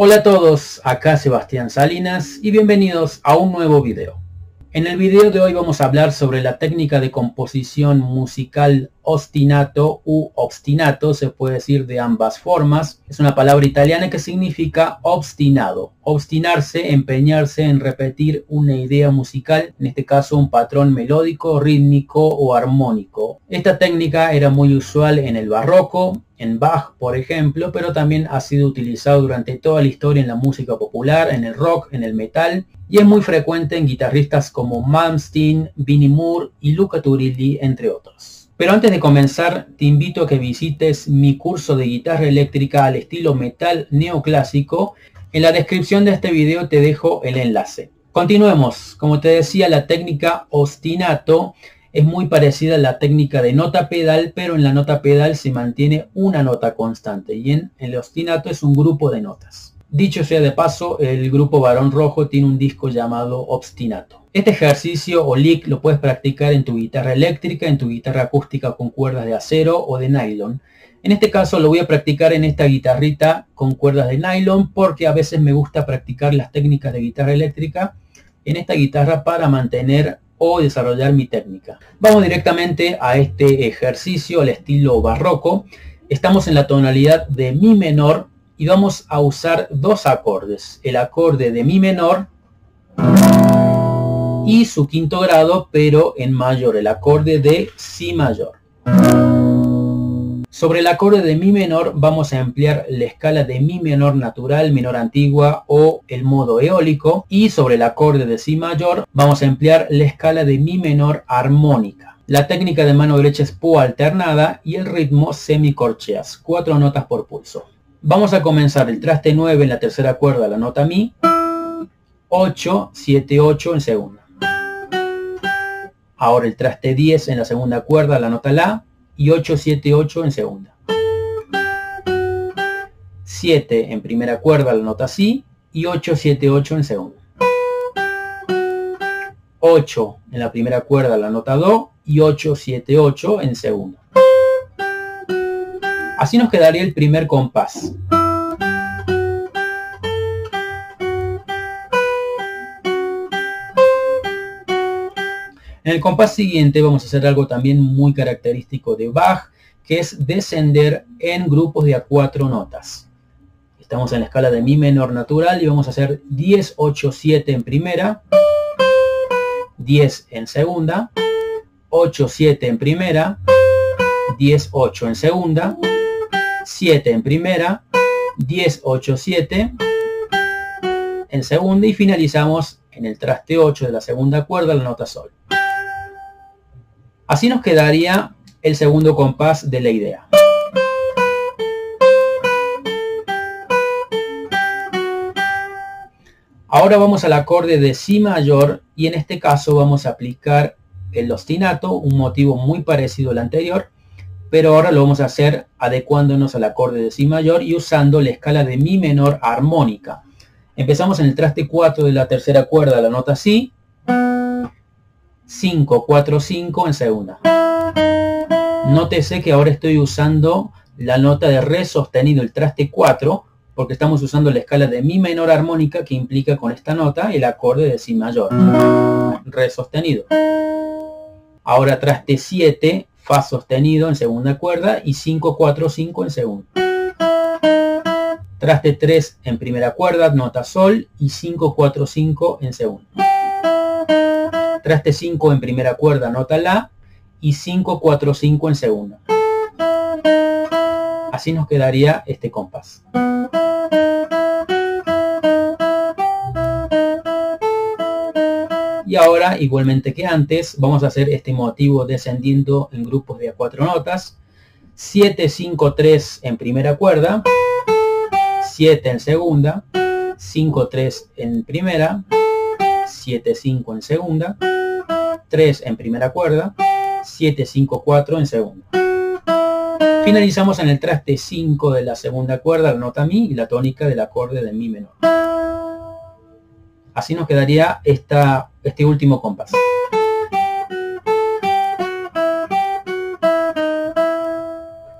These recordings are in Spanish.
Hola a todos, acá Sebastián Salinas y bienvenidos a un nuevo video. En el video de hoy vamos a hablar sobre la técnica de composición musical ostinato u obstinato, se puede decir de ambas formas. Es una palabra italiana que significa obstinado, obstinarse, empeñarse en repetir una idea musical, en este caso un patrón melódico, rítmico o armónico. Esta técnica era muy usual en el barroco, en Bach, por ejemplo, pero también ha sido utilizado durante toda la historia en la música popular, en el rock, en el metal, y es muy frecuente en guitarristas como Malmsteen, Vinnie Moore y Luca Turilli, entre otros. Pero antes de comenzar, te invito a que visites mi curso de guitarra eléctrica al estilo metal neoclásico. En la descripción de este video te dejo el enlace. Continuemos. Como te decía, la técnica ostinato es muy parecida a la técnica de nota pedal, pero en la nota pedal se mantiene una nota constante y en el ostinato es un grupo de notas. Dicho sea de paso, el grupo Barón Rojo tiene un disco llamado Obstinato. Este ejercicio o lick lo puedes practicar en tu guitarra eléctrica, en tu guitarra acústica con cuerdas de acero o de nylon. En este caso lo voy a practicar en esta guitarrita con cuerdas de nylon porque a veces me gusta practicar las técnicas de guitarra eléctrica en esta guitarra para mantener o desarrollar mi técnica. Vamos directamente a este ejercicio al estilo barroco. Estamos en la tonalidad de mi menor y vamos a usar dos acordes, el acorde de mi menor y su quinto grado, pero en mayor, el acorde de si mayor. Sobre el acorde de mi menor vamos a emplear la escala de mi menor natural, menor antigua o el modo eólico y sobre el acorde de si mayor vamos a emplear la escala de mi menor armónica. La técnica de mano derecha es pu alternada y el ritmo semicorcheas, cuatro notas por pulso. Vamos a comenzar el traste 9 en la tercera cuerda, la nota mi, 8, 7, 8 en segunda. Ahora el traste 10 en la segunda cuerda, la nota la, y 8, 7, 8 en segunda. 7 en primera cuerda, la nota si, y 8, 7, 8 en segunda. 8 en la primera cuerda, la nota do, y 8, 7, 8 en segunda. Así nos quedaría el primer compás. En el compás siguiente vamos a hacer algo también muy característico de Bach, que es descender en grupos de a cuatro notas. Estamos en la escala de mi menor natural y vamos a hacer 10, 8, 7 en primera, 10 en segunda, 8, 7 en primera, 10, 8 en segunda, 7 en primera, 10, 8, 7 en segunda y finalizamos en el traste 8 de la segunda cuerda la nota sol. Así nos quedaría el segundo compás de la idea. Ahora vamos al acorde de Si mayor y en este caso vamos a aplicar el ostinato, un motivo muy parecido al anterior, pero ahora lo vamos a hacer adecuándonos al acorde de si mayor y usando la escala de mi menor armónica. Empezamos en el traste 4 de la tercera cuerda, la nota si, 5, 4, 5 en segunda. Nótese que ahora estoy usando la nota de re sostenido, el traste 4, porque estamos usando la escala de mi menor armónica que implica con esta nota el acorde de si mayor, re sostenido. Ahora traste 7, Fa sostenido en segunda cuerda y 5, 4, 5 en segunda. Traste 3 en primera cuerda, nota sol y 5, 4, 5 en segunda. Traste 5 en primera cuerda, nota La, y 5, 4, 5 en segunda. Así nos quedaría este compás. Y ahora, igualmente que antes, vamos a hacer este motivo descendiendo en grupos de a cuatro notas. 7, 5, 3 en primera cuerda, 7 en segunda, 5, 3 en primera, 7, 5 en segunda, 3 en primera cuerda, 7, 5, 4 en segunda. Finalizamos en el traste 5 de la segunda cuerda, la nota Mi y la tónica del acorde de Mi menor. Así nos quedaría esta, este último compás.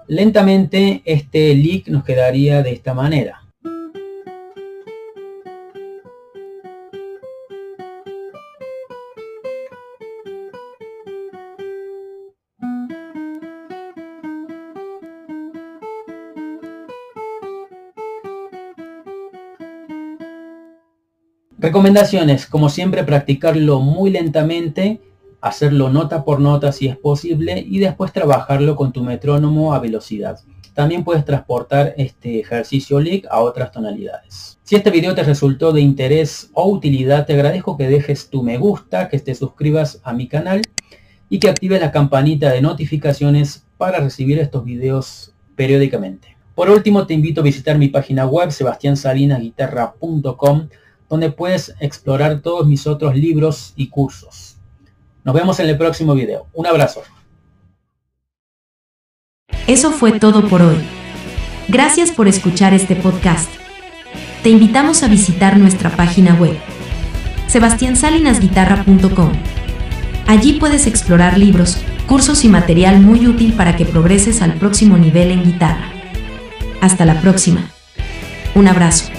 Lentamente este lick nos quedaría de esta manera. Recomendaciones, como siempre, practicarlo muy lentamente, hacerlo nota por nota si es posible y después trabajarlo con tu metrónomo a velocidad. También puedes transportar este ejercicio lick a otras tonalidades. Si este video te resultó de interés o utilidad, te agradezco que dejes tu me gusta, que te suscribas a mi canal y que actives la campanita de notificaciones para recibir estos videos periódicamente. Por último, te invito a visitar mi página web sebastiansalinasguitarra.com donde puedes explorar todos mis otros libros y cursos. Nos vemos en el próximo video. Un abrazo. Eso fue todo por hoy. Gracias por escuchar este podcast. Te invitamos a visitar nuestra página web, sebastiansalinasguitarra.com. Allí puedes explorar libros, cursos y material muy útil para que progreses al próximo nivel en guitarra. Hasta la próxima. Un abrazo.